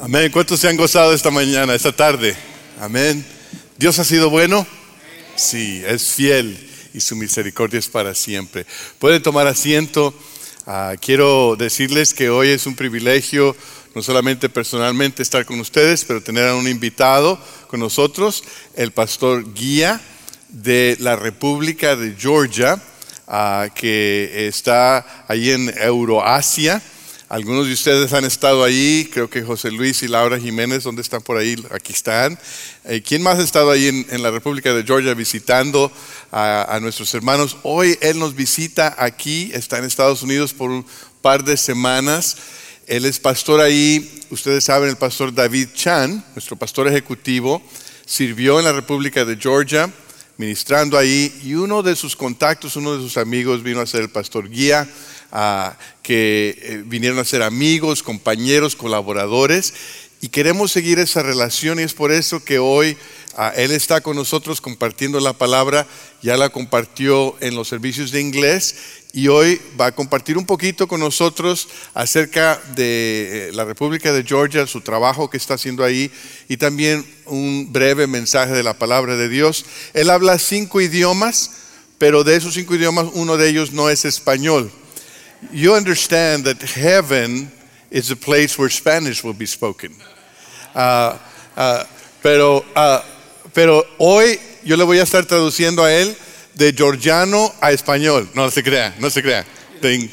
Amén. ¿Cuántos se han gozado esta mañana, esta tarde? Amén. ¿Dios ha sido bueno? Sí, es fiel y su misericordia es para siempre. Pueden tomar asiento. Ah, quiero decirles que hoy es un privilegio, no solamente personalmente estar con ustedes, pero tener a un invitado con nosotros, el pastor guía de la República de Georgia, ah, que está ahí en Euroasia. Algunos de ustedes han estado ahí, creo que José Luis y Laura Jiménez, ¿dónde están por ahí? Aquí están. Eh, ¿Quién más ha estado ahí en, en la República de Georgia visitando a, a nuestros hermanos? Hoy él nos visita aquí, está en Estados Unidos por un par de semanas. Él es pastor ahí, ustedes saben, el pastor David Chan, nuestro pastor ejecutivo, sirvió en la República de Georgia, ministrando ahí, y uno de sus contactos, uno de sus amigos vino a ser el pastor guía, que eh, vinieron a ser amigos, compañeros, colaboradores, y queremos seguir esa relación, y es por eso que hoy ah, él está con nosotros compartiendo la palabra, ya la compartió en los servicios de inglés, y hoy va a compartir un poquito con nosotros acerca de eh, la República de Georgia, su trabajo que está haciendo ahí y también un breve mensaje de la palabra de Dios. Él habla cinco idiomas, pero de esos cinco idiomas uno de ellos no es español. You understand that heaven is a place where Spanish will be spoken. Ah, ah, pero, ah, pero hoy yo le voy a estar traduciendo a él de georgiano a español. No se crea, no se crea. De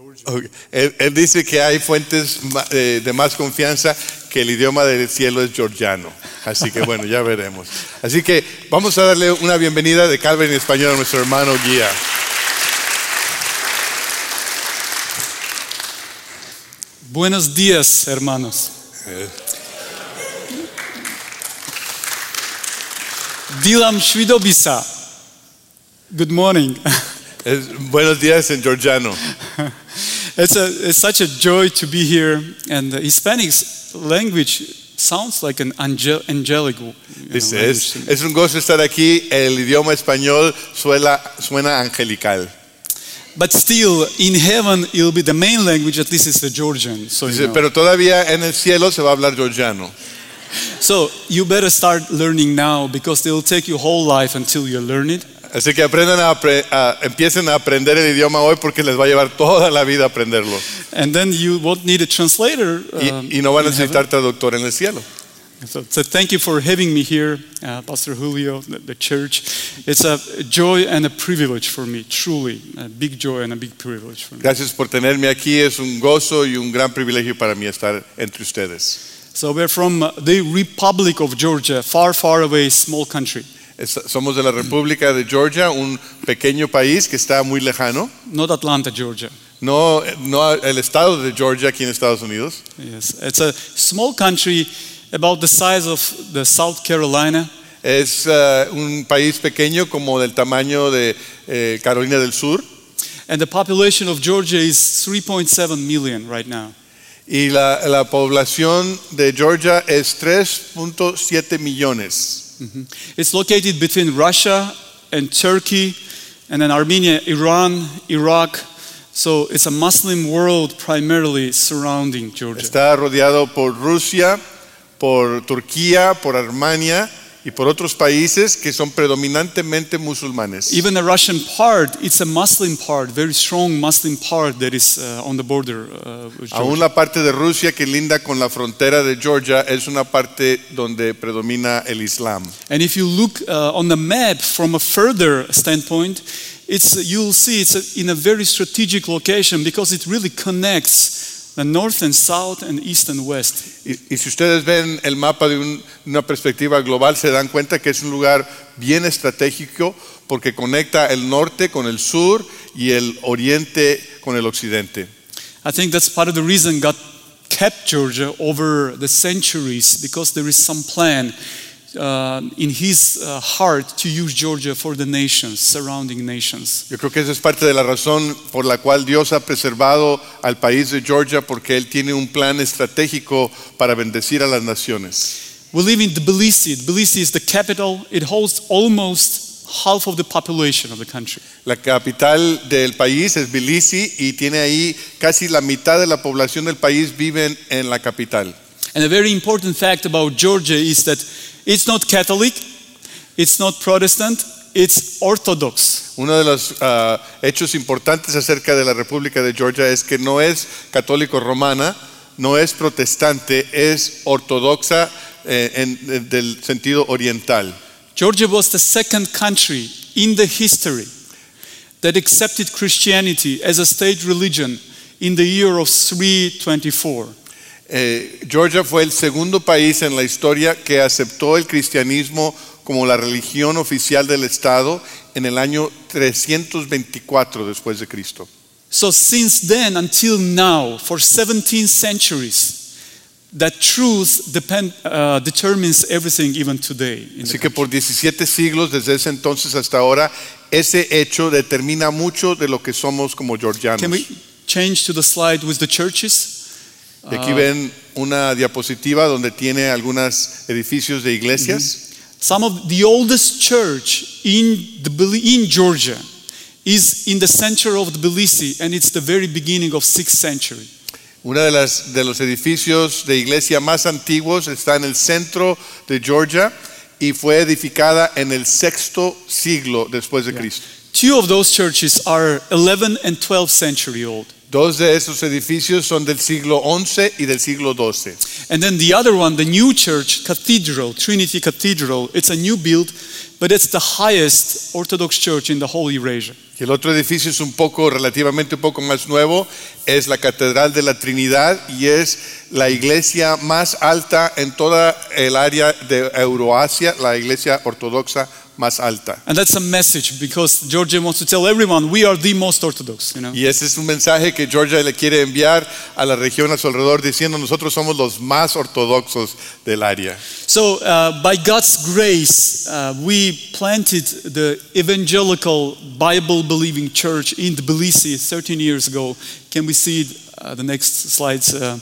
that it's actually Georgian. Ok. Él, él dice que hay fuentes eh, de más confianza que el idioma del cielo es georgiano. Así que bueno, ya veremos. Así que vamos a darle una bienvenida de Calvin en español a nuestro hermano guía. Buenos días, hermanos. Dilam Shvidobisa. Good morning. Es- buenos días en georgiano. It's, a, it's such a joy to be here, and the Hispanic language sounds like an angel, angelic. you know, Dice, es, es un gozo estar aquí. El idioma español suena, suena angelical. But still, in heaven, it'll be the main language. At least it's the Georgian. So, you know. pero todavía en el cielo se va a hablar georgiano. so you better start learning now because it'll take you whole life until you learn it. Así que aprendan a, a- empiecen a aprender el idioma hoy porque les va a llevar toda la vida aprenderlo. And then you won't need a translator. Y, um, y no van a necesitar traductor en el cielo. So, so thank you for having me here, uh, Pastor Julio, the, the church. It's a joy and a privilege for me, truly. A big joy and a big privilege for me. Gracias por tenerme aquí. Es un gozo y un gran privilegio para mí estar entre ustedes. So we're from the Republic of Georgia, far, far away, small country. Es- somos de la República de Georgia, un pequeño país que está muy lejano. Not Atlanta, Georgia. No, no el estado de Georgia aquí en Estados Unidos. Yes, it's a small country about the size of the South Carolina. Es eh, un país pequeño como del tamaño de eh, Carolina del Sur. And the population of Georgia is 3.7 million right now. Y la, la población de Georgia es 3.7 millones. Mm-hmm. It's located between Russia and Turkey, and then Armenia, Iran, Iraq. So it's a Muslim world primarily surrounding Georgia. Está rodeado por Rusia, por Turquía, por Armenia y por otros países que son predominantemente musulmanes. Even the Russian part, it's a Muslim part, very strong Muslim part that is uh, on the border uh, with Aún Georgia. la parte de Rusia que linda con la frontera de Georgia es una parte donde predomina el Islam. And if you look uh, on the map from a further standpoint, it's, you'll see it's a, in a very strategic location because it really connects the north and south and east and west. Y, y si ustedes ven el mapa de un- una perspectiva global, se dan cuenta que es un lugar bien estratégico porque conecta el norte con el sur y el oriente con el occidente. I think that's part of the reason God kept Georgia over the centuries because there is some plan uh, in His uh, heart to use Georgia for the nations, surrounding nations. Yo creo que esa es parte de la razón por la cual Dios ha preservado al país de Georgia porque Él tiene un plan estratégico para bendecir a las naciones. We live in Tbilisi. Tbilisi is the capital. It hosts almost half of the population of the country. La capital del país es Tbilisi y tiene ahí casi la mitad de la población del país viven en la capital. And a very important fact about Georgia is that it's not Catholic, it's not Protestant, it's Orthodox. Uno de los ah, hechos importantes acerca de la República de Georgia es que no es católico romana, no es protestante, es ortodoxa eh, en- en- del sentido oriental. Georgia was the second country in the history that accepted Christianity as a state religion in the year of 324. Eh, Georgia fue el segundo país en la historia que aceptó el cristianismo como la religión oficial del Estado en el año 324 después de Cristo. So, since then until now, for 17 centuries, that truth depend, uh, determines everything even today. Así que por 17 siglos, desde ese entonces hasta ahora, ese hecho determina mucho de lo que somos como georgianos. Can we change to the slide with the churches? Y aquí ven una diapositiva donde tiene algunos edificios de iglesias. Mhm. Some of the oldest church in, the, in Georgia is in the center of Tbilisi, and it's the very beginning of 6th century. Uno de, las, de los edificios de iglesia más antiguos está en el centro de Georgia y fue edificada en el sexto siglo después de Cristo. Two of those churches are 11 and 12th century old. Dos de esos edificios son del siglo XI y del siglo XII. And then the other one, the new church, Cathedral, Trinity Cathedral, it's a new build, but it's the highest Orthodox church in the whole Eurasia. Y el otro edificio es un poco, relativamente un poco más nuevo, es la Catedral de la Trinidad y es la iglesia más alta en toda el área de Euroasia, la iglesia ortodoxa más alta. And that's a message because Georgia wants to tell everyone we are the most Orthodox, you know. Y ese es un mensaje que Georgia le quiere enviar a la región a su alrededor diciendo nosotros somos los más ortodoxos del área. So, uh, by God's grace, uh, we planted the evangelical Bible believing church in Tbilisi 13 years ago. Can we see uh, the next slides? Uh,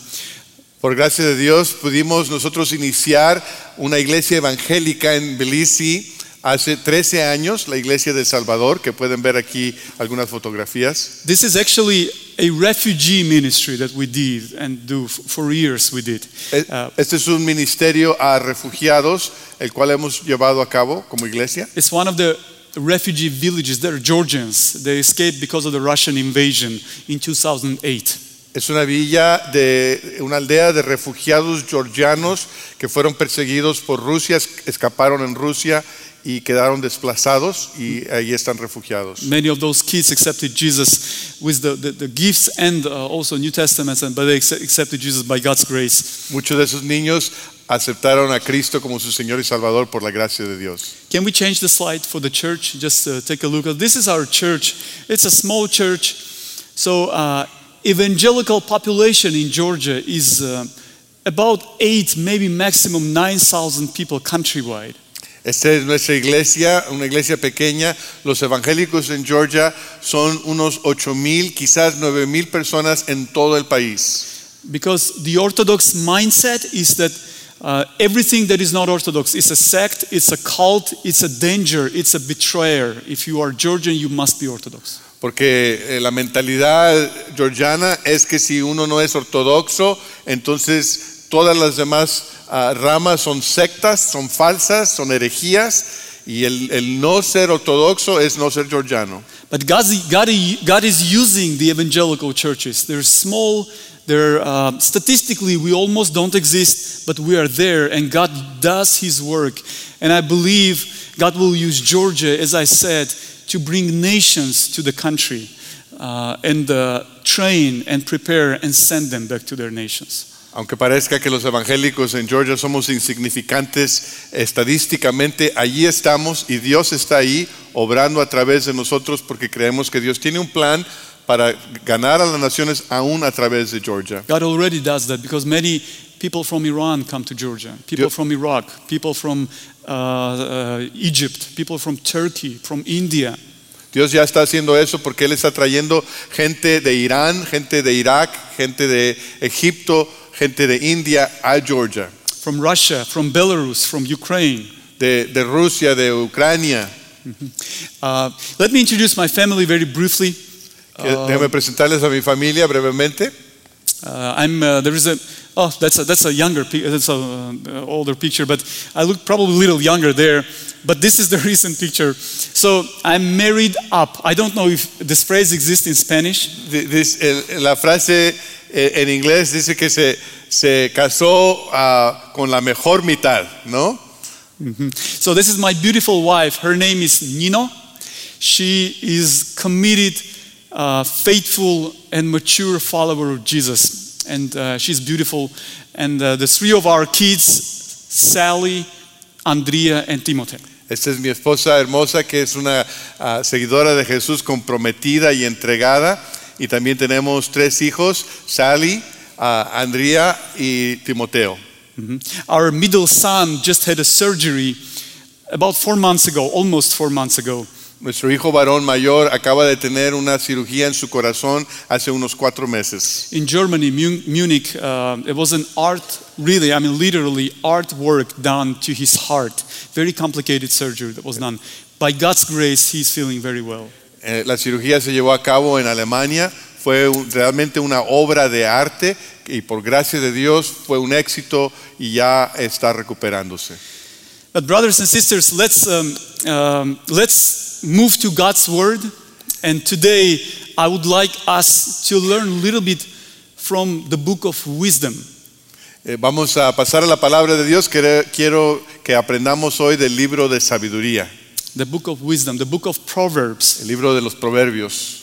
Por gracia de Dios pudimos nosotros iniciar una iglesia evangélica en Tbilisi hace 13 años, la iglesia de Salvador, que pueden ver aquí algunas fotografías. this is actually a refugee ministry that we did and do for years. We did. E- Uh, Este es un ministerio a refugiados, el cual hemos llevado a cabo como iglesia. it's one of the refugee villages. They're Georgians. They escaped because of the Russian invasion in 2008. Es una villa de una aldea de refugiados georgianos que fueron perseguidos por Rusia, es- escaparon en Rusia y quedaron desplazados y ahí están refugiados. Many of those kids accepted Jesus with the, the, the gifts and uh, also New Testaments, and, but they accepted Jesus by God's grace. Muchos de esos niños aceptaron a Cristo como su Señor y Salvador por la gracia de Dios. Can we change the slide for the church? Just uh, take a look at this is our church. It's a small church. So uh, evangelical population in Georgia is uh, about eight, maybe maximum 9,000 people countrywide. Esta es nuestra iglesia, una iglesia pequeña. Los evangélicos en Georgia son unos ocho mil, quizás nueve mil personas en todo el país. Because the Orthodox mindset is that uh, everything that is not Orthodox is a sect, it's a cult, it's a danger, it's a betrayer. If you are Georgian, you must be Orthodox. Porque eh, la mentalidad georgiana es que si uno no es ortodoxo, entonces todas las demás ah, ramas son sectas, son falsas, son herejías, y el, el no ser ortodoxo es no ser georgiano. But God's, God, God is using the evangelical churches. They're small, they're uh, statistically, we almost don't exist, but we are there, and God does His work. And I believe God will use Georgia, as I said, to bring nations to the country uh, and uh, train and prepare and send them back to their nations. Aunque parezca que los evangélicos en Georgia somos insignificantes estadísticamente, allí estamos y Dios está ahí obrando a través de nosotros porque creemos que Dios tiene un plan para ganar a las naciones aún a través de Georgia. God already does that because many people from Iran come to Georgia, people Yep. from Iraq, people from uh, uh, Egypt, people from Turkey, from India. Dios ya está haciendo eso porque Él está trayendo gente de Irán, gente de Irak, gente de Egipto, gente de India a Georgia, from Russia, from Belarus, from Ukraine. de, de Rusia, de Ucrania. Uh, let me introduce my family very briefly. Déjame presentarles a mi familia brevemente. Uh, I'm uh, there is a oh that's a that's a younger pi- that's a uh, older picture, but I look probably a little younger there. But this is the recent picture. So I'm married up. I don't know if this phrase exists in Spanish. Dis- el- la frase eh, en inglés dice que se, se casó ah, con la mejor mitad, ¿no? So this is my beautiful wife. Her name is Nino. She is committed, uh, faithful, and mature follower of Jesus, and uh, she's beautiful. And uh, the three of our kids, Sally, Andrea, and Timothy. Esta es mi esposa hermosa que es una ah, seguidora de Jesús comprometida y entregada. Y también tenemos tres hijos, Sally, ah, Andrea y Timoteo. Mhm. Our middle son just had a surgery about four months ago, almost four months ago. Nuestro hijo varón mayor acaba de tener una cirugía en su corazón hace unos cuatro meses. In Germany, Mu- Munich, uh, it was an art, really, I mean, literally, artwork done to his heart. Very complicated surgery that was done. By God's grace, he's feeling very well. Eh, la cirugía se llevó a cabo en Alemania, fue realmente una obra de arte y por gracia de Dios fue un éxito y ya está recuperándose. But, brothers and sisters, let's, um, um, let's move to God's Word. And today, I would like us to learn a little bit from the book of wisdom. Eh, vamos a pasar a la palabra de Dios. Quiero, quiero que aprendamos hoy del libro de sabiduría, The book of wisdom, the book of Proverbs. el libro de los proverbios.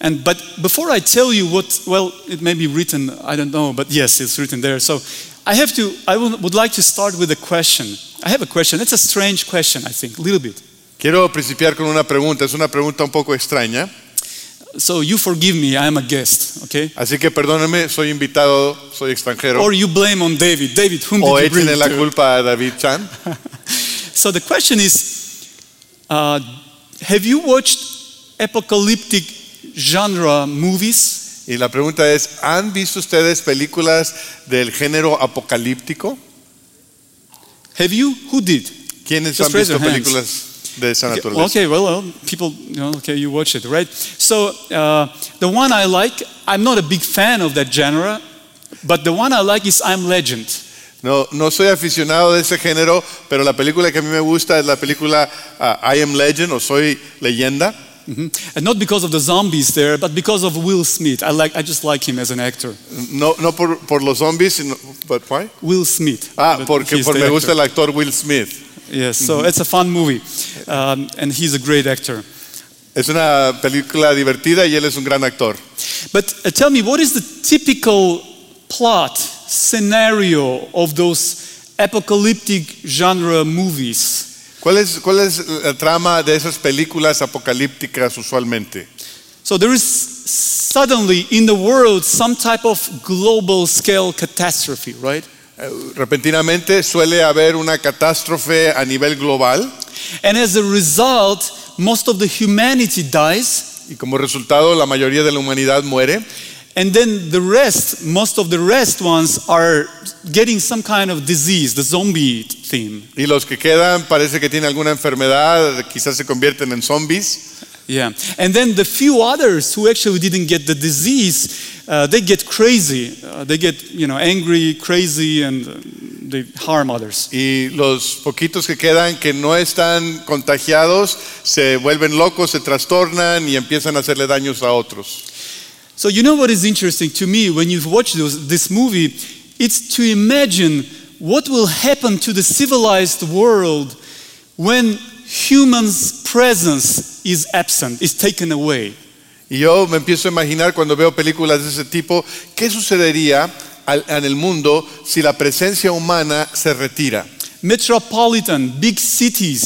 And but before I tell you what, well, it may be written, I don't know, but yes, it's written there. So I have to, I would, would like to start with a question. I have a question. It's a strange question, I think, a little bit. Quiero principiar con una pregunta. Es una pregunta un poco extraña, So you forgive me, I am a guest, okay? así que perdónenme, soy invitado, soy extranjero. Or you blame on David. David, whom O did you bring échenle la to? culpa a David Chan. So the question is, uh, have you watched apocalyptic genre movies? Y la pregunta es, ¿han visto ustedes películas del género apocalíptico? Have you? Who did? ¿Quiénes Just han visto hands. De esa Okay, naturaleza? okay, well, well, people, you know, okay, you watch it, right? So uh, the one I like, I'm not a big fan of that genre, but the one I like is I'm Legend. No, no soy aficionado de ese género, pero la película que a mí me gusta es la película ah, I Am Legend o Soy Leyenda. Mhm. And not because of the zombies there, but because of Will Smith. I like, I just like him as an actor. No, no por, por los zombies, sino, but why? Will Smith. Ah, porque por me gusta el actor Will Smith. Yes, so it's a fun movie, um, and he's a great actor. Es una película divertida y él es un gran actor. But uh, tell me, what is the typical plot scenario of those apocalyptic genre movies? ¿Cuál es, ¿Cuál es la trama de esas películas apocalípticas usualmente? So there is suddenly in the world some type of global scale catastrophe, right? Eh, Repentinamente suele haber una catástrofe a nivel global And as a result, most of the humanity dies, y como resultado la mayoría de la humanidad muere and then the rest, most of the rest ones are getting some kind of disease, the zombie theme. y los que quedan parece que tienen alguna enfermedad, quizás se convierten en zombies Yeah. And then the few others who actually didn't get the disease, uh, they get crazy. Uh, they get, you know, angry, crazy, and uh, they harm others. y los poquitos que quedan que no están contagiados se vuelven locos, se trastornan y empiezan a hacerle daños a otros. So you know what is interesting to me when you watch those, this movie? It's to imagine what will happen to the civilized world when humans' presence is absent, is taken away. Y yo me empiezo a imaginar cuando veo películas de ese tipo, ¿qué sucedería al- en el mundo si la presencia humana se retira? Metropolitan, big cities,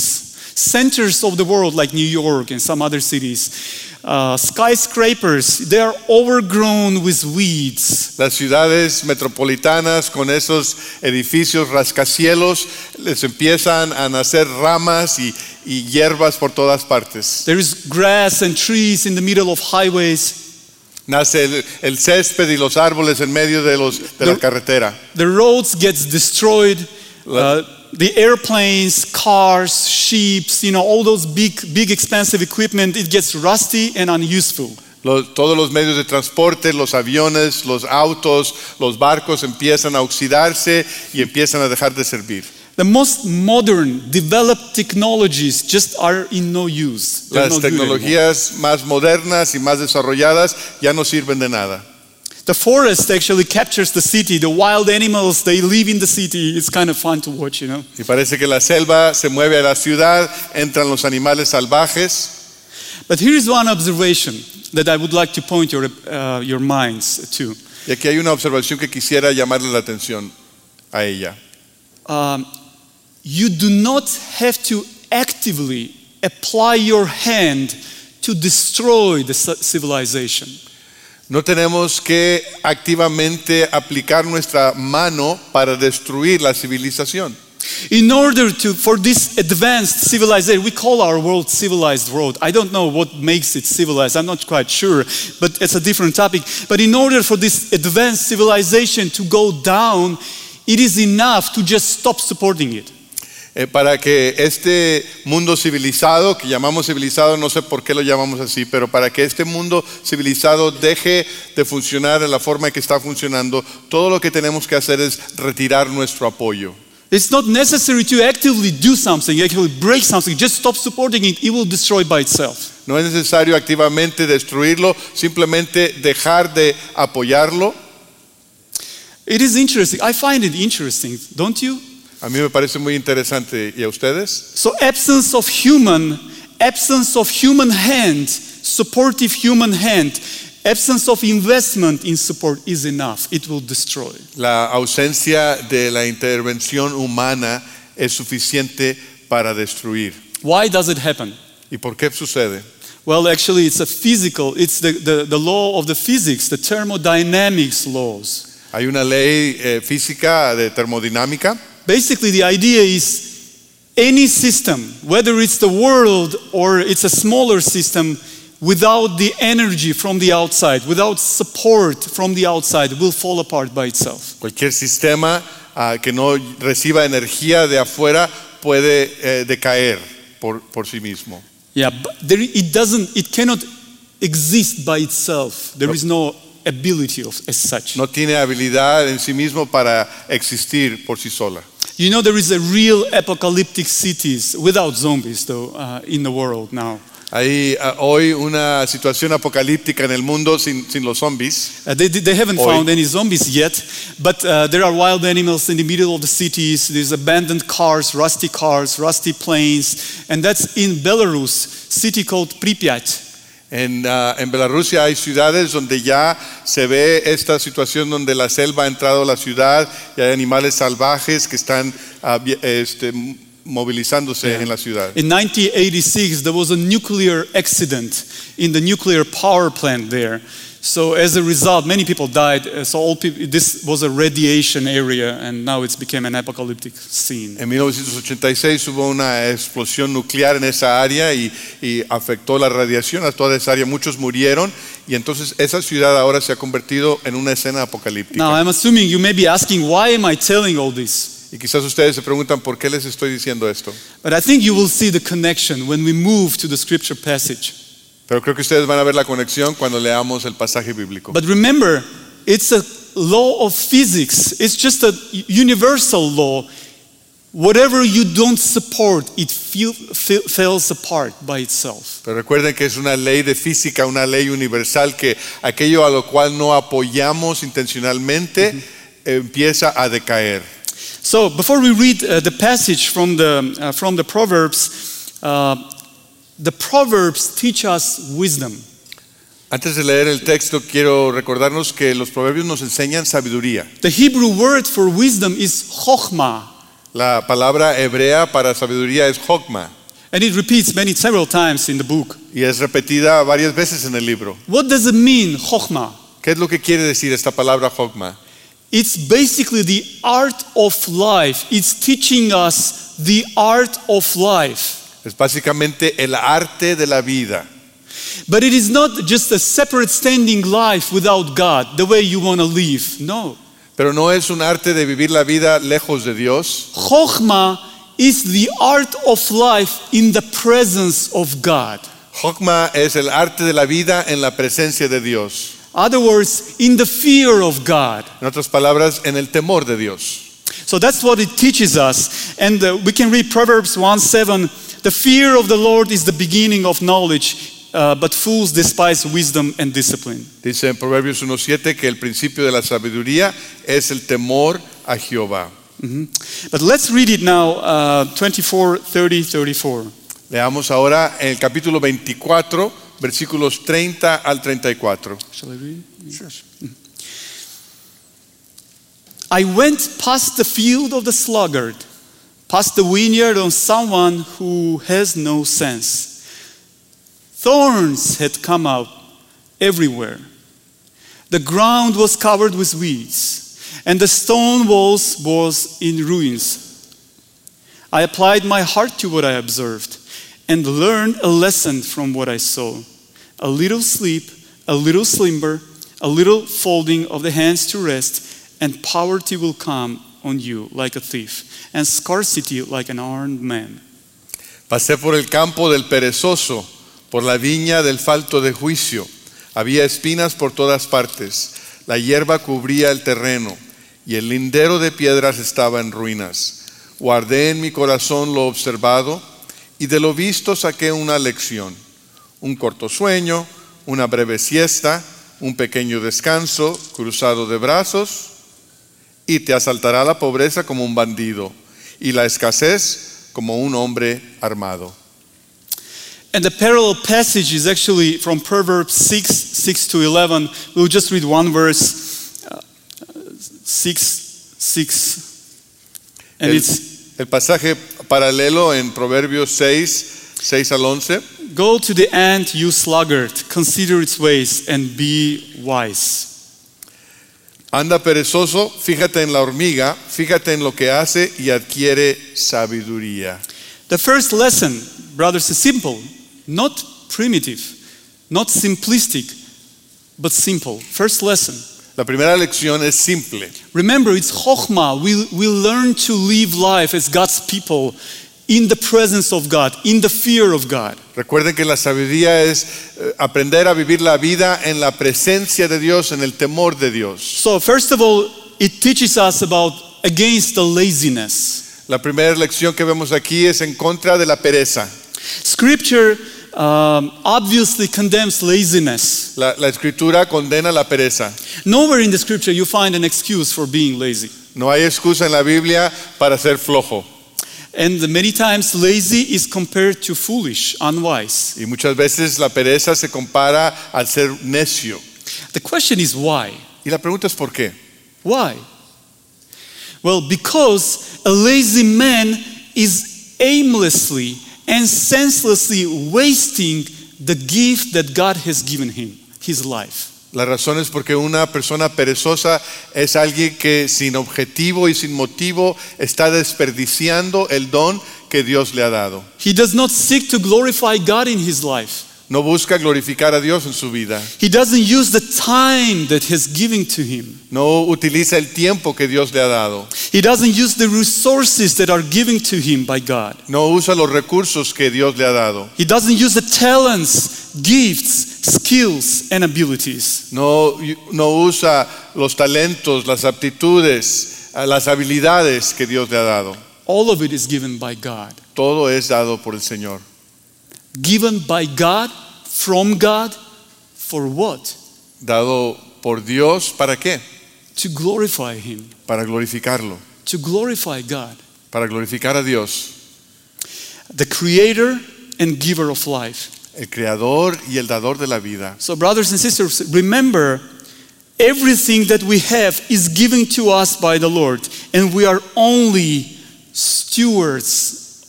centers of the world like New York and some other cities, uh, skyscrapers, they are overgrown with weeds. Las ciudades metropolitanas con esos edificios rascacielos les empiezan a nacer ramas y, y hierbas por todas partes. There is grass and trees in the middle of highways. Nace el, el césped y los árboles en medio de, los, de la The- carretera. The roads gets destroyed. Uh, the airplanes, cars, ships, you know, all those big, big expensive equipment, it gets rusty and unuseful. Los- todos los medios de transporte, los aviones, los autos, los barcos empiezan a oxidarse y empiezan a dejar de servir. The most modern, developed technologies just are in no use. They're Las anymore. tecnologías más modernas y más desarrolladas ya no sirven de nada. The forest actually captures the city. The wild animals, they live in the city. It's kind of fun to watch, you know. Y parece que la selva se mueve a la ciudad, entran los animales salvajes. But here is one observation that I would like to point your, uh, your minds to. Y aquí hay una observación que quisiera llamarle la atención a ella. Um, you do not have to actively apply your hand to destroy the civilization. No tenemos que activamente aplicar nuestra mano para destruir la civilización. In order to, for this advanced civilization, we call our world civilized world. I don't know what makes it civilized, I'm not quite sure, but it's a different topic. But in order for this advanced civilization to go down, it is enough to just stop supporting it. Eh, para que este mundo civilizado, que llamamos civilizado, no sé por qué lo llamamos así, pero para que este mundo civilizado deje de funcionar en la forma en que está funcionando, todo lo que tenemos que hacer es retirar nuestro apoyo. It's not necessary to actively do something, actually break something. Just stop supporting it, it will destroy by itself. No es necesario activamente destruirlo, simplemente dejar de apoyarlo. It is interesting. I find it interesting, don't you? A mí me parece muy interesante. ¿Y a ustedes? So absence of human, absence of human hand, supportive human hand, absence of investment in support is enough. It will destroy. La ausencia de la intervención humana es suficiente para destruir. Why does it happen? ¿Y por qué sucede? Well, actually, it's a physical, it's the, the, the law of the physics, the thermodynamics laws. Hay una ley eh, física de termodinámica Basically, the idea is any system, whether it's the world or it's a smaller system, without the energy from the outside, without support from the outside, will fall apart by itself. Cualquier sistema ah, que no reciba energía de afuera puede eh, decaer por, por sí mismo. Yeah, but there, it doesn't, it cannot exist by itself. There is no ability of, as such. No tiene habilidad en sí mismo para existir por sí sola. You know, there is a real apocalyptic cities without zombies, though, uh, in the world now. Hay ah, hoy una situación apocalíptica en el mundo sin, sin los zombies. Uh, they, they haven't Hoy. found any zombies yet, but uh, there are wild animals in the middle of the cities. There's abandoned cars, rusty cars, rusty planes, and that's in Belarus, city called Pripyat. En, ah, en Bielorrusia hay ciudades donde ya se ve esta situación donde la selva ha entrado a la ciudad y hay animales salvajes que están vi- este, movilizándose en la ciudad. In 1986, there was a nuclear accident in the nuclear power plant there. So as a result, many people died. Uh, So all people, this was a radiation area, and now it's became an apocalyptic scene. En 1986 hubo una explosión nuclear en esa área y, y afectó la radiación a toda esa área. Muchos murieron y entonces esa ciudad ahora se ha convertido en una escena apocalíptica. Now I'm assuming you may be asking, why am I telling all this? Y quizás ustedes se preguntan por qué les estoy diciendo esto. But I think you will see the connection when we move to the scripture passage. Pero creo que ustedes van a ver la conexión cuando leamos el pasaje bíblico. But remember, it's a law of physics, it's just a universal law. Whatever you don't support, it feel, feel, falls apart by itself. Pero recuerden que es una ley de física, una ley universal, que aquello a lo cual no apoyamos intencionalmente empieza a decaer. So, before we read uh, the passage from the, uh, from the Proverbs, uh, the Proverbs teach us wisdom. Antes de leer el texto, quiero recordarnos que los proverbios nos enseñan sabiduría. The Hebrew word for wisdom is chokhmah, La palabra hebrea para sabiduría es hokma and it repeats many, several times in the book. y es repetida varias veces en el libro. What does it mean, chokhmah? ¿Qué es lo que quiere decir esta palabra hokma? It's basically the art of life. It's teaching us the art of life. Es básicamente el arte de la vida. But it is not just a separate standing life without God, the way you want to live. No. Pero no es un arte de vivir la vida lejos de Dios. Chokhmah is the art of life in the presence of God. Jokma es el arte de la vida en la presencia de Dios. Other words, in the fear of God. En otras palabras, en el temor de Dios. So that's what it teaches us. And uh, we can read Proverbs 1 7. The fear of the Lord is the beginning of knowledge, uh, but fools despise wisdom and discipline. Dice en Proverbios 1.7 que el principio de la sabiduría es el temor a Jehová. But let's read it now uh, 24, 30, 34. Leamos ahora el capítulo 24, versículos 30 al 34. Shall I read? Mm. I went past the field of the sluggard, past the vineyard on someone who has no sense. Thorns had come out everywhere. The ground was covered with weeds, and the stone walls was in ruins. I applied my heart to what I observed and learned a lesson from what I saw. A little sleep, a little slumber, a little folding of the hands to rest, and poverty will come like a thief, and scarcity like an armed man. Pasé por el campo del perezoso, por la viña del falto de juicio. Había espinas por todas partes. La hierba cubría el terreno y el lindero de piedras estaba en ruinas. Guardé en mi corazón lo observado y de lo visto saqué una lección. Un corto sueño, una breve siesta, un pequeño descanso, cruzado de brazos, y te asaltará la pobreza como un bandido y la escasez como un hombre armado. And the parallel passage is actually from Proverbs 6 6 to 11. We'll just read one verse uh, 6 6. And El, it's el pasaje paralelo en Proverbios 6, 6 al 11. Go to the ant, you sluggard, consider its ways and be wise. Anda perezoso, fíjate en la hormiga, fíjate en lo que hace y adquiere sabiduría. The first lesson, brothers, is simple, not primitive, not simplistic, but simple. First lesson. La primera lección es simple. Remember, it's chokhmah. We, we learn to live life as God's people in the presence of God, in the fear of God. Recuerden que la sabiduría es eh, aprender a vivir la vida en la presencia de Dios, en el temor de Dios. So, first of all, it teaches us about against the laziness. La primera lección que vemos aquí es en contra de la pereza. Scripture um, obviously condemns laziness. La, la escritura condena la pereza. Nowhere in the scripture you find an excuse for being lazy. No hay excusa en la Biblia para ser flojo. And many times, lazy is compared to foolish, unwise. Y muchas veces la pereza se compara al ser necio. The question is why? Y la pregunta es ¿por qué? Why? Well, because a lazy man is aimlessly and senselessly wasting the gift that God has given him, his life. La razón es porque una persona perezosa es alguien que sin objetivo y sin motivo está desperdiciando el don que Dios le ha dado. He does not seek to glorify God in his life. No busca glorificar a Dios en su vida. He doesn't use the time that He's giving to him. No utiliza el tiempo que Dios le ha dado. He doesn't use the resources that are given to him by God. No usa los recursos que Dios le ha dado. He doesn't use the talents, gifts, skills, and abilities. No, no usa los talentos, las aptitudes, las habilidades que Dios le ha dado. All of it is given by God. Todo es dado por el Señor. Given by God, from God, for what? Dado por Dios, ¿para qué? To glorify Him, Para glorificarlo, to glorify God, para glorificar a Dios, the Creator and Giver of life. el creador y el dador de la vida. So, brothers and sisters, remember everything that we have is given to us by the Lord, and we are only stewards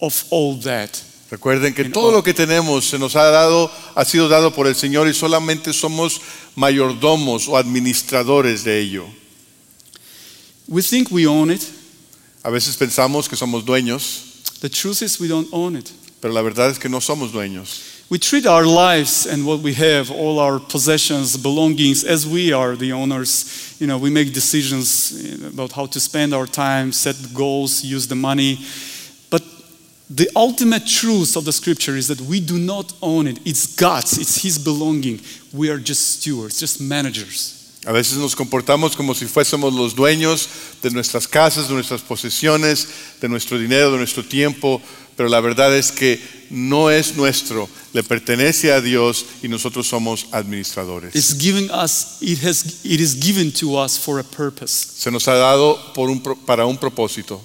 of all that. Recuerden que todo lo que tenemos se nos ha dado, ha sido dado por el Señor y solamente somos mayordomos o administradores de ello. We think we own it. A veces pensamos que somos dueños, The truth is, we don't own it. pero la verdad es que no somos dueños. We treat our lives and what we have, all our possessions, belongings, as we are the owners. You know, we make decisions about how to spend our time, set goals, use the money. The ultimate truth of the scripture is that we do not own it. It's God's, it's His belonging. We are just stewards, just managers. A veces nos comportamos como si fuésemos los dueños de nuestras casas, de nuestras posesiones, de nuestro dinero, de nuestro tiempo, pero la verdad es que no es nuestro, le pertenece a Dios y nosotros somos administradores. It's giving us, it, has, it is given to us for a purpose. Se nos ha dado por un para un propósito.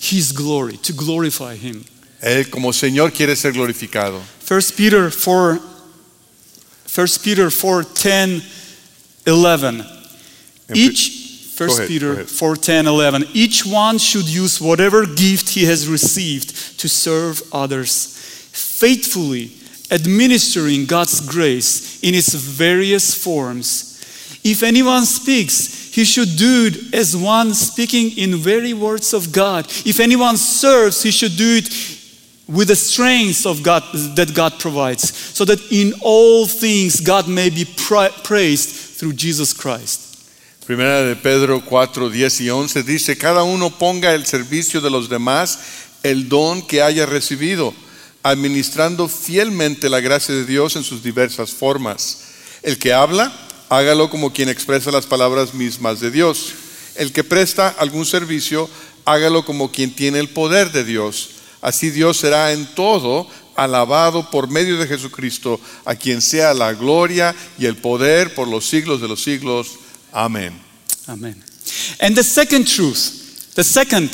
His glory, to glorify Him. Él como Señor quiere ser glorificado. 1 Peter 4, 1 Peter 4, 10, 11. Each, 1 ahead, Peter 4:10 11 Each one should use whatever gift he has received to serve others faithfully, administering God's grace in its various forms. If anyone speaks, he should do it as one speaking in very words of God. If anyone serves, he should do it with the strength of God that God provides, so that in all things God may be pra- praised through Jesus Christ. Primera de Pedro 4, 10 y 11 dice, cada uno ponga el servicio de los demás el don que haya recibido, administrando fielmente la gracia de Dios en sus diversas formas. El que habla, hágalo como quien expresa las palabras mismas de Dios. El que presta algún servicio, hágalo como quien tiene el poder de Dios. Así Dios será en todo alabado por medio de Jesucristo, a quien sea la gloria y el poder por los siglos de los siglos. Amén. Amen. And the second truth, the second,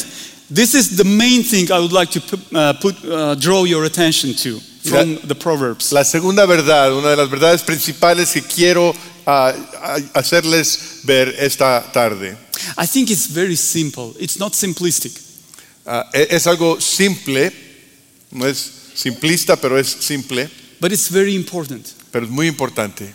this is the main thing I would like to put, uh, put, uh, draw your attention to from the Proverbs. La segunda verdad, una de las verdades principales que quiero ah, hacerles ver esta tarde, I think it's very simple. It's not simplistic. Ah, es algo simple, no es simplista, pero es simple, But it's very important. pero es muy importante.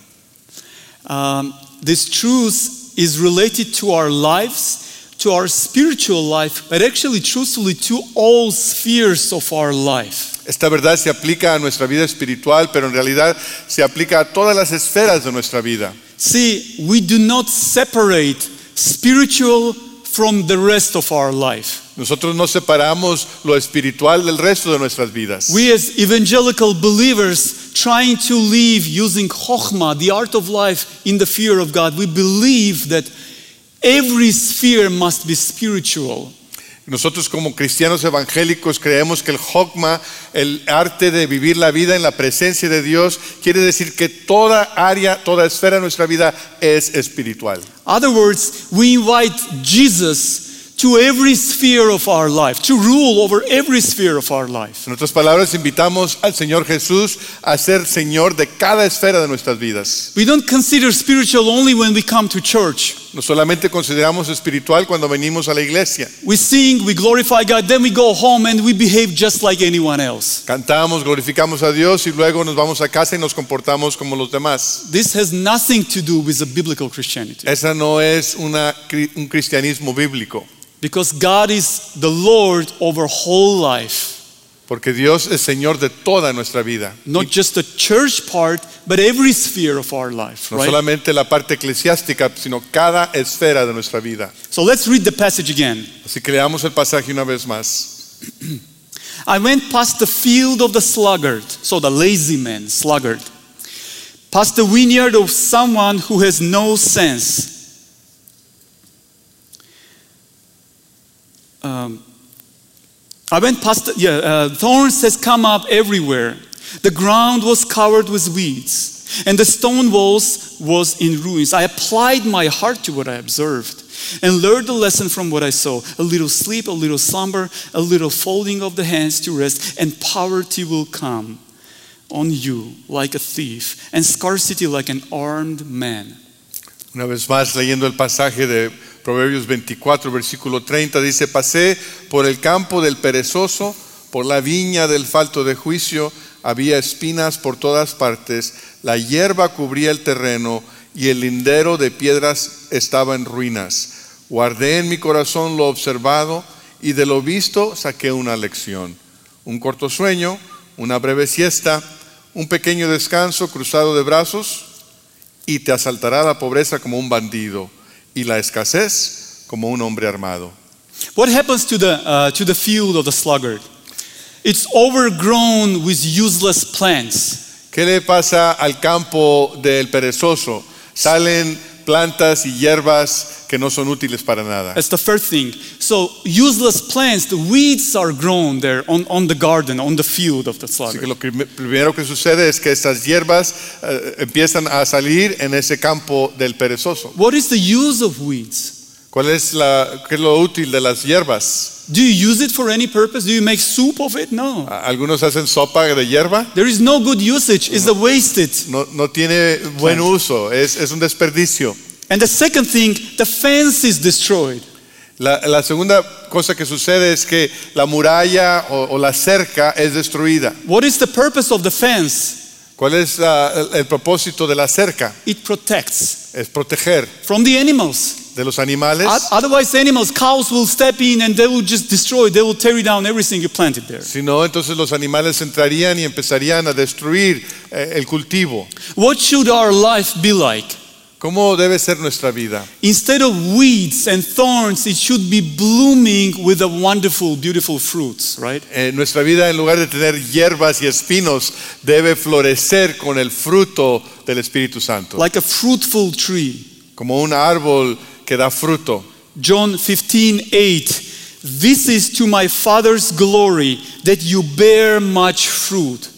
Um, this truth is related to our lives, to our spiritual life, but actually, truthfully, to all spheres of our life. Esta verdad se aplica a nuestra vida espiritual, pero en realidad se aplica a todas las esferas de nuestra vida. See, we do not separate spiritual from the rest of our life. Nosotros no separamos lo espiritual del resto de nuestras vidas. We, as evangelical believers, trying to live using chokhmah, the art of life, in the fear of God, we believe that every sphere must be spiritual. Nosotros como cristianos evangélicos creemos que el Hokma, el arte de vivir la vida en la presencia de Dios, quiere decir que toda área, toda esfera de nuestra vida es espiritual. other words, we invite Jesus to every sphere of our life, to rule over every sphere of our life. En otras palabras, invitamos al Señor Jesús a ser Señor de cada esfera de nuestras vidas. We don't consider spiritual only when we come to church. No solamente consideramos espiritual cuando venimos a la iglesia. We sing, we glorify God, then we go home and we behave just like anyone else. Cantamos, glorificamos a Dios y luego nos vamos a casa y nos comportamos como los demás. This has nothing to do with a biblical Christianity. Esa no es una, un cristianismo bíblico, Because God is the Lord over whole life. porque Dios es Señor de toda nuestra vida. Not just the church part, but every sphere of our life. No Right? solamente la parte eclesiástica, sino cada esfera de nuestra vida. So let's read the passage again. Así que leamos el pasaje una vez más. I went past the field of the sluggard, so the lazy man, sluggard, past the vineyard of someone who has no sense. Um, I went past, the, yeah, uh, thorns has come up everywhere. The ground was covered with weeds, and the stone walls was in ruins. I applied my heart to what I observed, and learned the lesson from what I saw. A little sleep, a little slumber, a little folding of the hands to rest, and poverty will come on you like a thief, and scarcity like an armed man. Una vez más, leyendo el pasaje de Proverbios 24, versículo 30, dice, pasé por el campo del perezoso, por la viña del falto de juicio, había espinas por todas partes, la hierba cubría el terreno y el lindero de piedras estaba en ruinas. Guardé en mi corazón lo observado y de lo visto saqué una lección. Un corto sueño, una breve siesta, un pequeño descanso cruzado de brazos y te asaltará la pobreza como un bandido y la escasez como un hombre armado. What happens to the, uh, to the field of the sluggard? It's overgrown with useless plants. ¿Qué le pasa al campo del perezoso? Salen plantas y hierbas que no son útiles para nada. That's the first thing. So, useless plants, the weeds are grown there on, on the garden, on the field of the Así que lo prim- primero que sucede es que estas hierbas eh, empiezan a salir en ese campo del perezoso. What is the use of weeds? ¿Cuál es, la, qué es lo útil de las hierbas? Do you use it for any purpose? Do you make soup of it? No. Algunos hacen sopa de hierba, There is no good usage, it's a wasted. no, no tiene buen uso, es, es un desperdicio. And the second thing, the fence is destroyed. La, la segunda cosa que sucede es que la muralla o, o la cerca es destruida. What is the purpose of the fence? ¿Cuál es la- el, el propósito de la cerca? It protects Es proteger from the animals. de los animales. Otherwise, animals, cows will step in and they will just destroy, they will tear down everything you planted there. Si no, entonces los animales entrarían y empezarían a destruir eh, el cultivo. What should our life be like? ¿Cómo debe ser nuestra vida? Instead of weeds and thorns, it should be blooming with a wonderful, beautiful fruits, right? Eh, nuestra vida, en lugar de tener hierbas y espinos, debe florecer con el fruto del Espíritu Santo, Like a fruitful tree. como un árbol que da fruto. John 15, 8. This is to my Father's glory that you bear much fruit,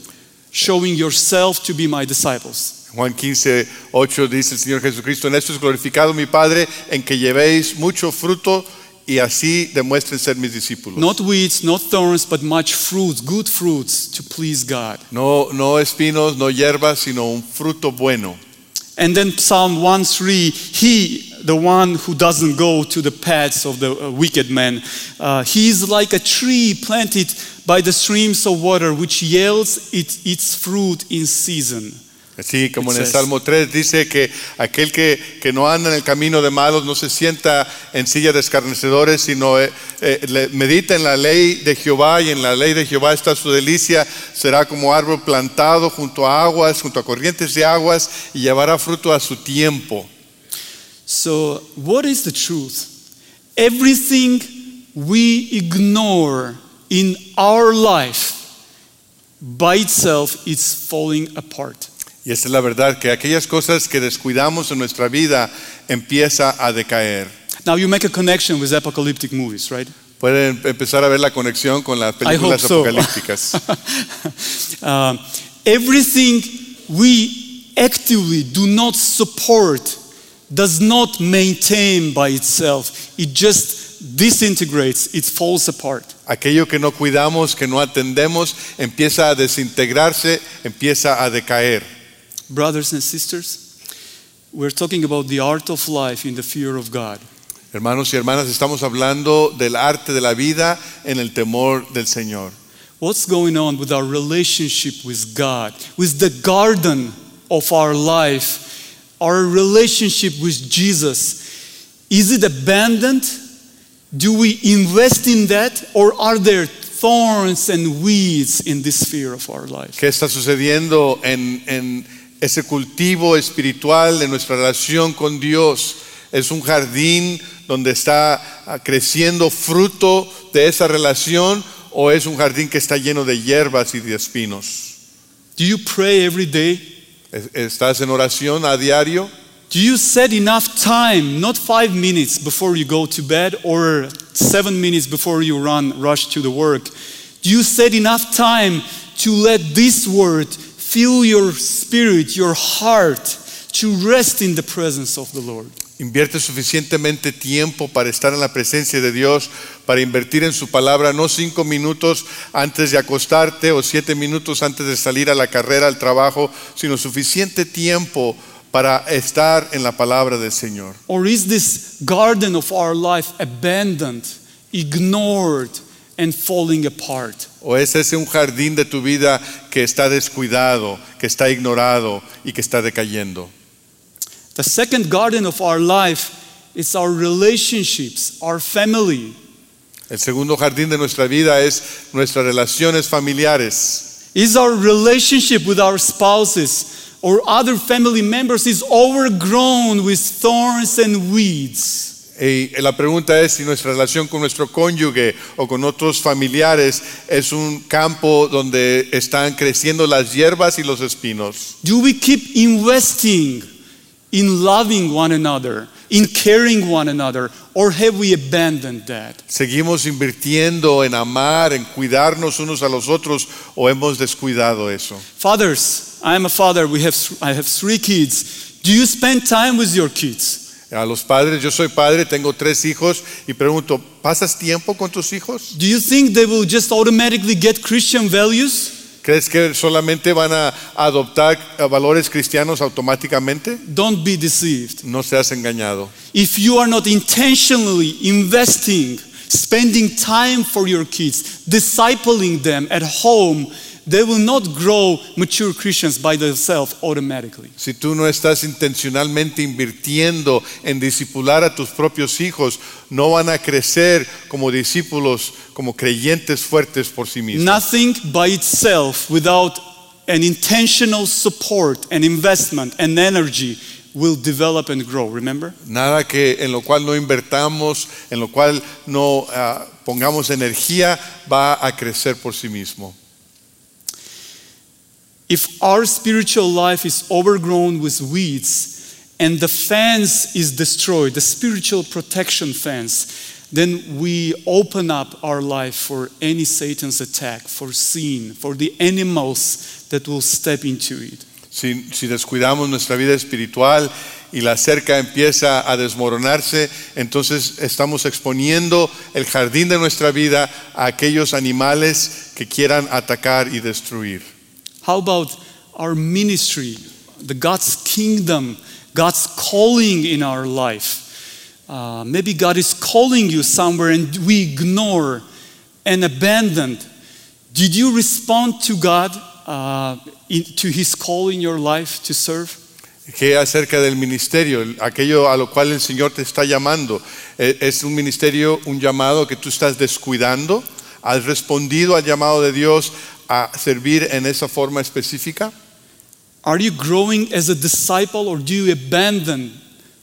showing yourself to be my disciples. Juan 15, 8 dice el Señor Jesucristo, en esto es glorificado mi Padre, en que llevéis mucho fruto y así demuestren ser mis discípulos. Not weeds, not thorns, but much fruits, good fruits to please God. No, no espinos, no hierbas, sino un fruto bueno. And then Psalm 1 3, he, the one who doesn't go to the paths of the uh, wicked man, uh, he is like a tree planted by the streams of water, which yields it, its fruit in season. Así como en el Salmo 3 dice que aquel que, que no anda en el camino de malos no se sienta en silla de escarnecedores, sino eh, eh, medita en la ley de Jehová y en la ley de Jehová está su delicia, será como árbol plantado junto a aguas, junto a corrientes de aguas y llevará fruto a su tiempo. So, what is the truth? Everything we ignore in our life by itself is falling apart. Y esta es la verdad, que aquellas cosas que descuidamos en nuestra vida empieza a decaer. Now, you make a connection with apocalyptic movies, right? Pueden empezar a ver la conexión con las películas so. apocalípticas. Um, everything we actively do not support does not maintain by itself. It just disintegrates, it falls apart. Aquello que no cuidamos, que no atendemos, empieza a desintegrarse, empieza a decaer. Brothers and sisters, we're talking about the art of life in the fear of God. Hermanos y hermanas, estamos hablando del arte de la vida en el temor del Señor. What's going on with our relationship with God, with the garden of our life, our relationship with Jesus? Is it abandoned? Do we invest in that? Or are there thorns and weeds in this sphere of our life? ¿Qué está sucediendo en, en ese cultivo espiritual de nuestra relación con Dios? ¿Es un jardín donde está ah, creciendo fruto de esa relación o es un jardín que está lleno de hierbas y de espinos? Do you pray every day? ¿Es- ¿Estás en oración a diario? Do you set enough time, not five minutes before you go to bed or seven minutes before you run, rush to the work? Do you set enough time to let this word fill your spirit, your heart, to rest in the presence of the Lord? Invierte suficientemente tiempo para estar en la presencia de Dios, para invertir en su palabra, no cinco minutos antes de acostarte o siete minutos antes de salir a la carrera, al trabajo, sino suficiente tiempo para estar en la palabra del Señor. Or is this garden of our life abandoned, ignored, and falling apart? ¿O es ese un jardín de tu vida que está descuidado, que está ignorado y que está decayendo? The second garden of our life is our relationships, our family. El segundo jardín de nuestra vida es nuestras relaciones familiares. Is our relationship with our spouses or other family members is overgrown with thorns and weeds? Y la pregunta es si nuestra relación con nuestro cónyuge o con otros familiares es un campo donde están creciendo las hierbas y los espinos. Do we keep investing in loving one another, in caring one another, or have we abandoned that? ¿Seguimos invirtiendo en amar, en cuidarnos unos a los otros o hemos descuidado eso? Fathers, I am a father. We have I have three kids. Do you spend time with your kids? A los padres, yo soy padre, tengo tres hijos y pregunto, ¿pasas tiempo con tus hijos? Do you think they will just automatically get Christian values? ¿Crees que solamente van a adoptar eh, valores cristianos automáticamente? Don't be deceived. No seas engañado. If you are not intentionally investing, spending time for your kids, discipling them at home, they will not grow mature Christians by themselves automatically. Si tú no estás intencionalmente invirtiendo en discipular a tus propios hijos, no van a crecer como discípulos, como creyentes fuertes por sí mismos. Nothing by itself without an intentional support and investment and energy will develop and grow, remember? Nada que en lo cual no invertamos, en lo cual no ah, pongamos energía, va a crecer por sí mismo. If our spiritual life is overgrown with weeds and the fence is destroyed, the spiritual protection fence, then we open up our life for any Satan's attack, for sin, for the animals that will step into it. Si, si descuidamos nuestra vida espiritual y la cerca empieza a desmoronarse, entonces estamos exponiendo el jardín de nuestra vida a aquellos animales que quieran atacar y destruir. How about our ministry, the God's kingdom, God's calling in our life? Uh, maybe God is calling you somewhere and we ignore and abandon. Did you respond to God, uh, in, to His call in your life to serve? ¿Qué acerca del ministerio? Aquello a lo cual el Señor te está llamando. ¿E- ¿Es un ministerio, un llamado que tú estás descuidando? ¿Has respondido al llamado de Dios a servir en esa forma específica? Are you growing as a disciple or do you abandon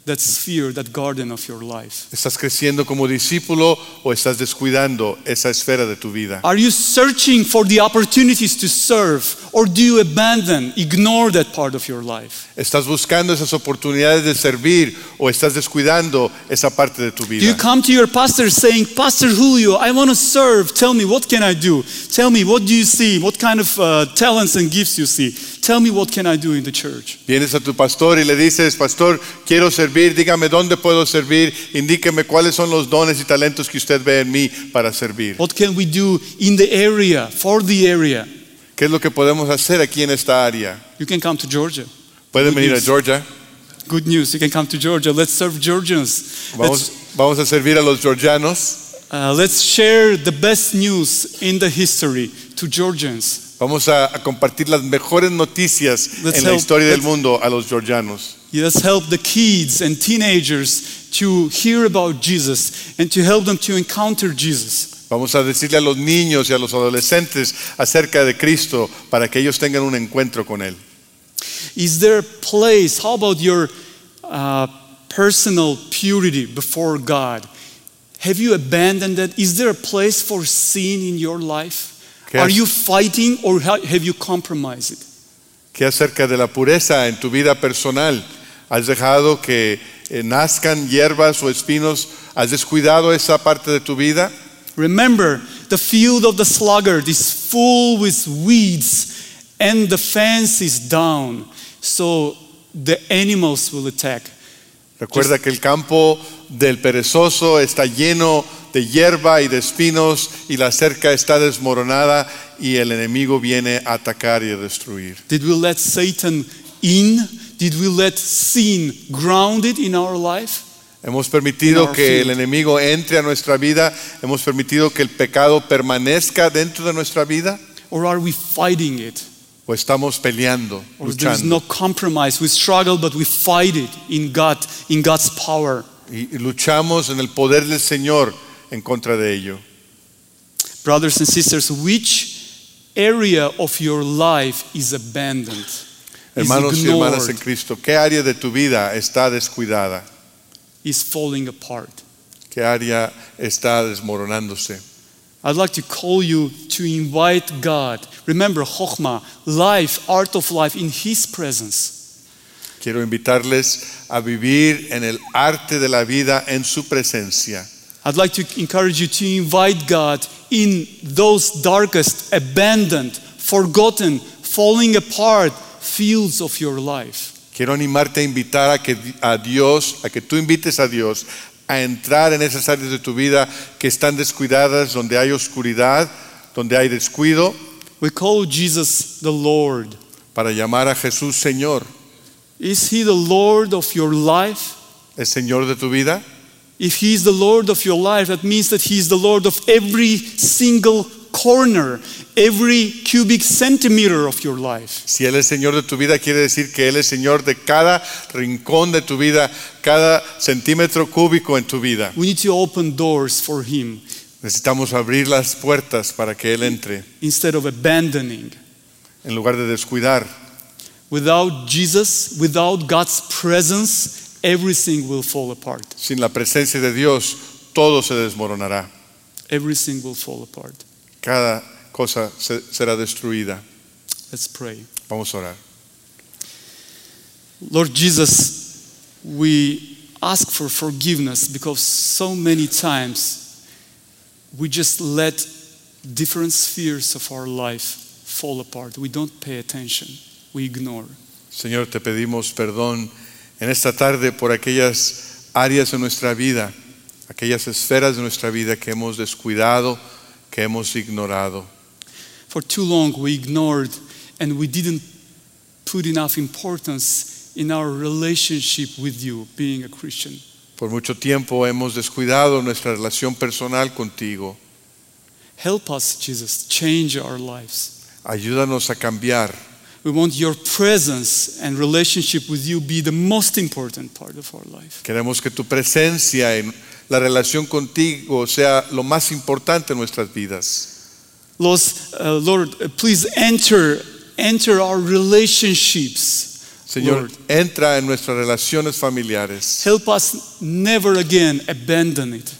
that sphere, that garden of your life? ¿Estás creciendo como discípulo o estás descuidando esa esfera de tu vida? Are you searching for the opportunities to serve or do you abandon, ignore that part of your life? ¿Estás buscando esas oportunidades de servir o estás descuidando esa parte de tu Do you come to your pastor saying, Pastor Julio, I want to serve. Tell me, what can I do? Tell me, what do you see? What kind of uh, talents and gifts you see? Tell me, what can I do in the church? Vienes a tu pastor y le dices, pastor, quiero servir, dígame dónde puedo servir, indíqueme cuáles son los dones y talentos que usted ve en mí para servir. What can we do in the area, for the area? ¿Qué es lo que podemos hacer aquí en esta área? You can come to Georgia. Pueden Good venir a news. Georgia. Good news, you can come to Georgia. Let's serve Georgians. Vamos, vamos a servir a los georgianos. Uh, let's share the best news in the history to Georgians. Vamos a, a compartir las mejores noticias Let's en la historia del mundo a los georgianos. Let's help the kids and teenagers to hear about Jesus and to help them to encounter Jesus. Vamos a decirle a los niños y a los adolescentes acerca de Cristo para que ellos tengan un encuentro con Él. Is there a place? How about your uh, personal purity before God? Have you abandoned that? Is there a place for sin in your life? ¿Qué Are you fighting or have you compromised it? ¿Qué acerca de la pureza en tu vida personal? ¿Has dejado que eh, nazcan hierbas o espinos? ¿Has descuidado esa parte de tu vida? Remember, the field of the sluggard is full with weeds and the fence is down, so the animals will attack. Recuerda que el campo del perezoso está lleno de hierba y de espinos y la cerca está desmoronada y el enemigo viene a atacar y a destruir. Did we let Satan in? Did we let sin grounded in our life? Hemos permitido que el enemigo entre a nuestra vida, hemos permitido que el pecado permanezca dentro de nuestra vida Or are we fighting it? o estamos peleando, Or luchando no compromise. We struggle, but we fight it in God, in God's power. y luchamos en el poder del Señor en contra de ello. Brothers and sisters, which area of your life is abandoned? Is Hermanos y hermanas en Cristo, ¿qué área de tu vida está descuidada? is falling apart. ¿Qué área está desmoronándose? I'd like to call you to invite God. Remember, Chokhmah, life, art of life, in His presence. Quiero invitarles a vivir en el arte de la vida en su presencia. I'd like to encourage you to invite God in those darkest, abandoned, forgotten, falling apart fields of your life. Quiero animarte a invitar a, que, a Dios, a que tú invites a Dios a entrar en esas áreas de tu vida que están descuidadas, donde hay oscuridad, donde hay descuido, We call Jesus the Lord. para llamar a Jesús Señor. Is He the Lord of your life? ¿Es Señor de tu vida? If He is the Lord of your life, that means that He is the Lord of every single corner, every cubic centimeter of your life. Si Él es Señor de tu vida, quiere decir que Él es Señor de cada rincón de tu vida, cada centímetro cúbico en tu vida. We need to open doors for Him Necesitamos abrir las puertas para que Él entre, instead of abandoning. en lugar de descuidar. Without Jesus, without God's presence, everything will fall apart. Sin la presencia de Dios, todo se desmoronará. Everything will fall apart. Cada cosa se- será destruida. Let's pray. Vamos a orar. Lord Jesus, we ask for forgiveness because so many times we just let different spheres of our life fall apart. We don't pay attention, we ignore. Señor, te pedimos perdón en esta tarde por aquellas áreas de nuestra vida, aquellas esferas de nuestra vida que hemos descuidado, que hemos ignorado. For too long we ignored and we didn't put enough importance in our relationship with you, being a Christian. Por mucho tiempo hemos descuidado nuestra relación personal contigo. Help us, Jesus, change our lives. Ayúdanos a cambiar. We want your presence and relationship with you be the most important part of our life. Queremos que tu presencia en la relación contigo sea lo más importante en nuestras vidas. Lord, uh, Lord uh, please enter, enter our relationships. Señor, Lord. entra en nuestras relaciones familiares. Help us never again abandon it,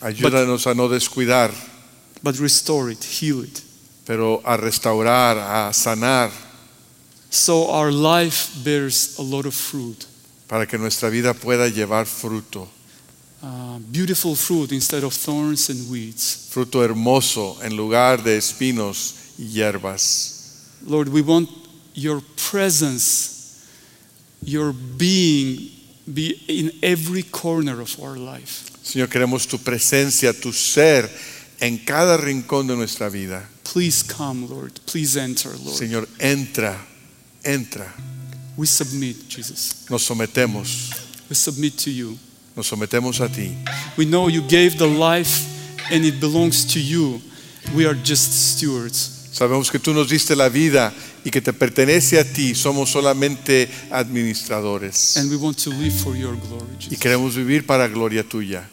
Ayúdanos a no descuidar, but restore it, heal it. Pero a restaurar, a sanar, So our life bears a lot of fruit. para que nuestra vida pueda llevar fruto. Uh, beautiful fruit instead of thorns and weeds. Fruto hermoso en lugar de espinos y hierbas. Lord, we want your presence, your being be in every corner of our life. Señor, queremos tu presencia, tu ser en cada rincón de nuestra vida. Please come, Lord. Please enter, Lord. Señor, entra, entra. We submit, Jesus. Nos sometemos, We submit to you. nos sometemos a ti. We know you gave the life and it belongs to you. We are just stewards. Sabemos que tú nos diste la vida y que te pertenece a ti. Somos solamente administradores. And we want to live for your glory, Y Jesus. queremos vivir para gloria tuya.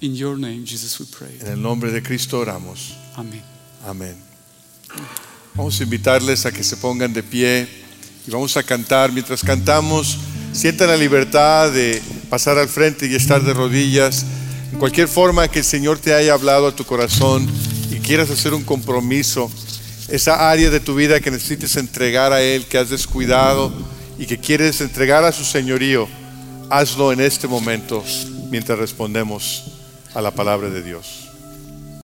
In your name, Jesus, we pray. En el nombre de Cristo oramos. Amen. Amén. Vamos a invitarles a que se pongan de pie y vamos a cantar. Mientras cantamos, sientan la libertad de pasar al frente y estar de rodillas. En cualquier forma que el Señor te haya hablado a tu corazón y quieras hacer un compromiso, esa área de tu vida que necesites entregar a Él, que has descuidado y que quieres entregar a su señorío, hazlo en este momento mientras respondemos a la palabra de Dios.